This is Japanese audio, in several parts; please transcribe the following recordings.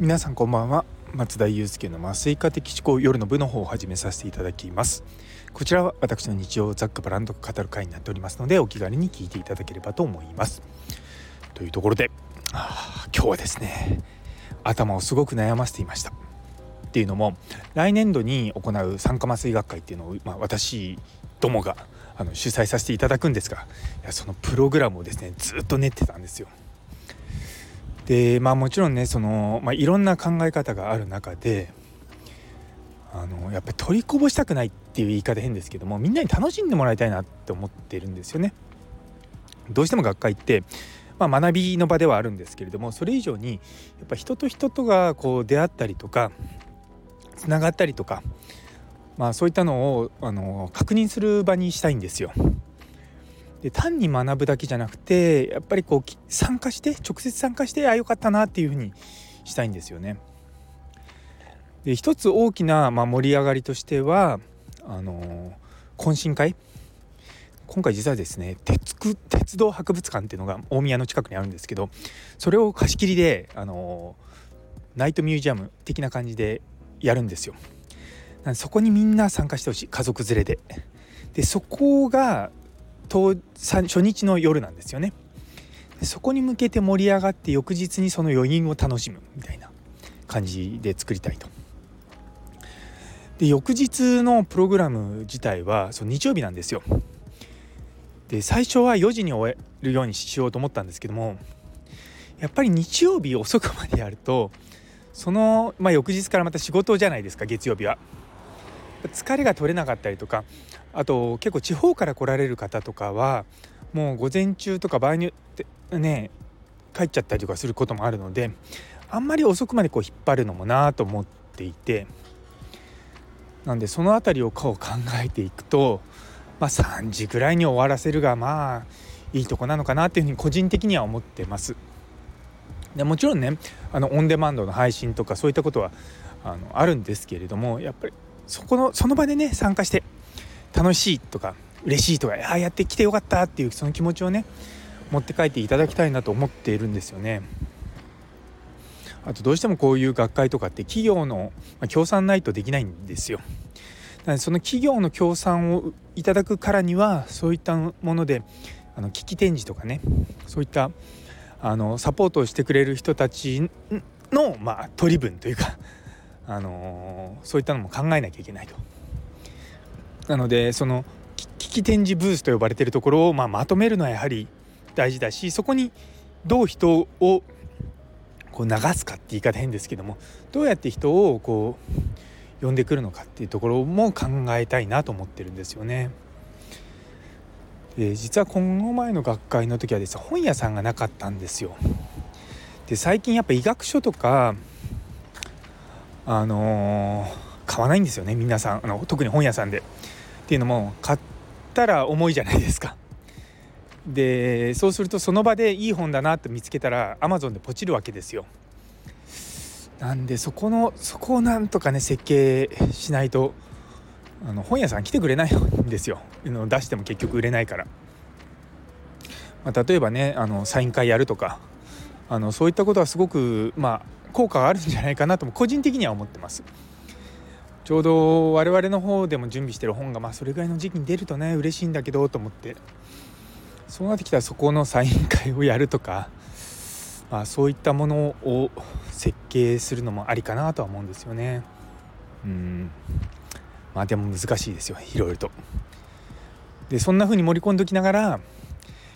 皆さんこんばんは。松田祐介の麻酔科的思考夜の部の方を始めさせていただきます。こちらは私の日常をざっくばらんと語る会になっておりますのでお気軽に聞いていただければと思います。というところで今日はですね頭をすごく悩ませていました。っていうのも来年度に行う酸化麻酔学会っていうのを、まあ、私どもがあの主催させていただくんですがいやそのプログラムをですねずっと練ってたんですよ。でまあもちろんねその、まあ、いろんな考え方がある中であのやっぱり取りこぼしたくないっていう言い方変ですけどもみんなに楽しんでもらいたいなって思ってるんですよね。どうしても学会って、まあ、学びの場ではあるんですけれどもそれ以上にやっぱ人と人とがこう出会ったりとかつながったりとか、まあ、そういったのをあの確認する場にしたいんですよ。で単に学ぶだけじゃなくてやっぱりこう参加して直接参加してあよかったなっていうふうにしたいんですよね。で一つ大きな、まあ、盛り上がりとしてはあの懇親会今回実はですね鉄鉄道博物館っていうのが大宮の近くにあるんですけどそれを貸し切りであのナイトミュージアム的な感じでやるんですよ。そこにみんな参加してほしい家族連れで。でそこが当初日の夜なんですよねそこに向けて盛り上がって翌日にその余韻を楽しむみたいな感じで作りたいと。で翌日のプログラム自体はその日曜日なんですよ。で最初は4時に終えるようにしようと思ったんですけどもやっぱり日曜日遅くまでやるとその、まあ、翌日からまた仕事じゃないですか月曜日は。疲れが取れなかったりとかあと結構地方から来られる方とかはもう午前中とか場合によってね帰っちゃったりとかすることもあるのであんまり遅くまでこう引っ張るのもなと思っていてなんでその辺りをこう考えていくと、まあ、3時ぐらいに終わらせるがまあいいとこなのかなっていうふうに個人的には思ってます。でもちろんねあのオンデマンドの配信とかそういったことはあのあるんですけれどもやっぱりそこのその場でね参加して楽しいとか嬉しいとかああやってきてよかったっていうその気持ちをね持って帰っていただきたいなと思っているんですよね。あとどうしてもこういう学会とかって企業の協賛ないとできないんですよ。なのでその企業の協賛をいただくからにはそういったものであの機展示とかねそういったあのサポートをしてくれる人たちの、まあ、取り分というかあの、そういったのも考えなきゃいけないと。なのでその危機展示ブースと呼ばれてるところを、まあ、まとめるのはやはり大事だしそこにどう人をこう流すかって言い方変ですけどもどうやって人をこう呼んでくるのかっていうところも考えたいなと思ってるんですよね。で実はこの前の学会の時はですね本屋さんがなかったんですよ。で最近やっぱ医学書とかあの、買わないんですよね皆さんあの特に本屋さんで。っていうのも買ったら重いじゃないですか。でそうするとその場でいい本だなと見つけたら Amazon でポチるわけですよ。なんでそこのそこをなんとかね設計しないとあの本屋さん来てくれないんですよ出しても結局売れないから。まあ、例えばねあのサイン会やるとかあのそういったことはすごくまあ効果があるんじゃないかなとも個人的には思ってます。ちょうど我々の方でも準備してる本がまあそれぐらいの時期に出るとね嬉しいんだけどと思って。そうなってきたらそこのサイン会をやるとか、まあ、そういったものを設計するのもありかなとは思うんですよね。うん。まあでも難しいですよいろいろと。でそんな風に盛り込んでおきながら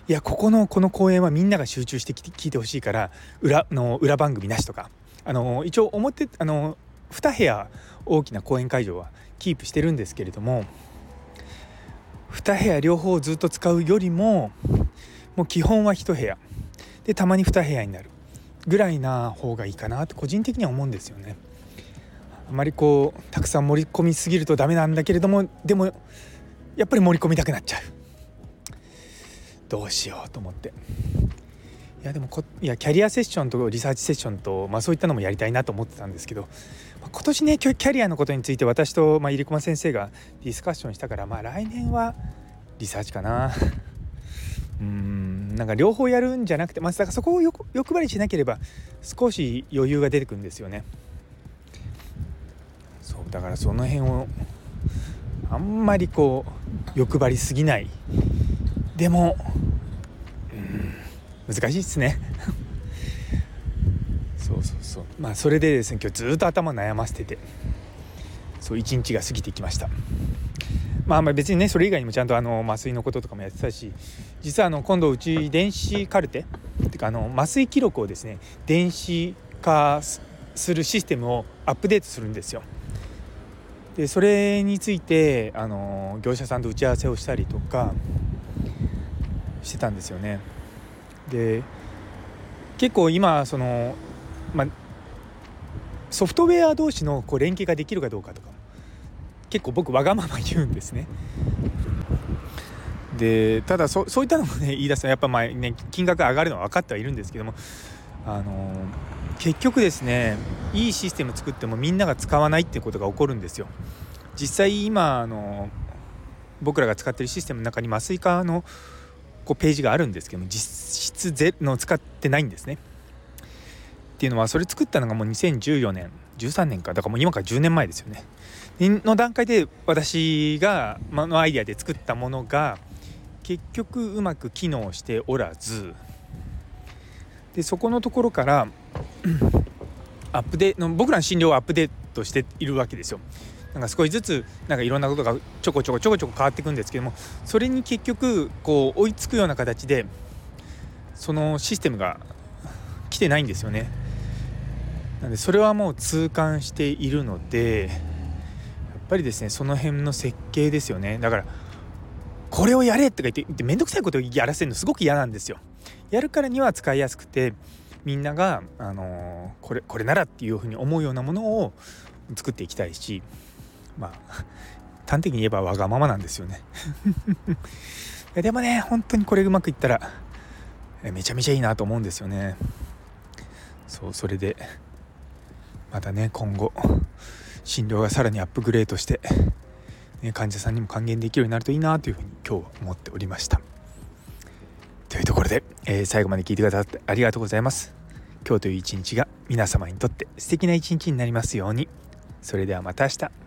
いやここのこの公演はみんなが集中して聞いてほしいから裏の裏番組なしとかあの一応表あの2部屋大きな公演会場はキープしてるんですけれども2部屋両方ずっと使うよりももう基本は1部屋でたまに2部屋になるぐらいな方がいいかなって個人的には思うんですよね。あまりこうたくさん盛り込みすぎるとダメなんだけれどもでもやっぱり盛り込みたくなっちゃう。どうしようと思っていやでもこいやキャリアセッションとリサーチセッションと、まあ、そういったのもやりたいなと思ってたんですけど、まあ、今年ねキャリアのことについて私と、まあ、入駒先生がディスカッションしたから、まあ、来年はリサーチかな うんなんか両方やるんじゃなくて、まあ、だからそこを欲張りしなければ少し余裕が出てくるんですよね。そうだからその辺をあんまりこう欲張りすぎないでも、難しいっすね。そうそうそうまあそれでですね今日ずっと頭悩ませててそう一日が過ぎていきました。まあまあ、別にねそれ以外にもちゃんとあの麻酔のこととかもやってたし実はあの今度うち電子カルテっていうかあの麻酔記録をですね電子化するシステムをアップデートするんですよ。でそれについてあの業者さんと打ち合わせをしたりとかしてたんですよね。で結構今その、ま、ソフトウェア同士のこう連携ができるかどうかとか結構僕わがまま言うんですね。でただそそういったのもね言い出すとやっぱまあね金額上がるのは分かってはいるんですけどもあの結局ですねいいシステム作ってもみんなが使わないっていうことが起こるんですよ。実際今あの僕らが使ってるシステムの中に麻酔科のこうページがあるんですけども実質ゼの使ってないんですね。っていうのはそれ作ったのがもう2014年13年かだからもう今から10年前ですよね。の段階で私がまのアイデアで作ったものが結局うまく機能しておらずでそこのところからアップデの僕らの診療をアップデートしているわけですよ。なんか少しずつなんかいろんなことがちょこちょこちょこちょこ変わっていくんですけどもそれに結局こう追いつくような形でそのシステムが来てないんですよね。なんでそれはもう痛感しているのでやっぱりですねその辺の設計ですよねだからこれをやれとか言って面倒くさいことをやらせるのすごく嫌なんですよ。やるからには使いやすくてみんなが、あのー、これこれならっていうふうに思うようなものを作っていきたいしまあ 端的に言えばわがままなんですよね。でもね本当にこれうまくいったらめちゃめちゃいいなと思うんですよね。そうそれでまたね今後診療がさらにアップグレードして、ね、患者さんにも還元できるようになるといいなというふうに今日は思っておりました。というところで、えー、最後まで聞いてくださってありがとうございます。今日という一日が皆様にとって素敵な一日になりますように。それではまた明日。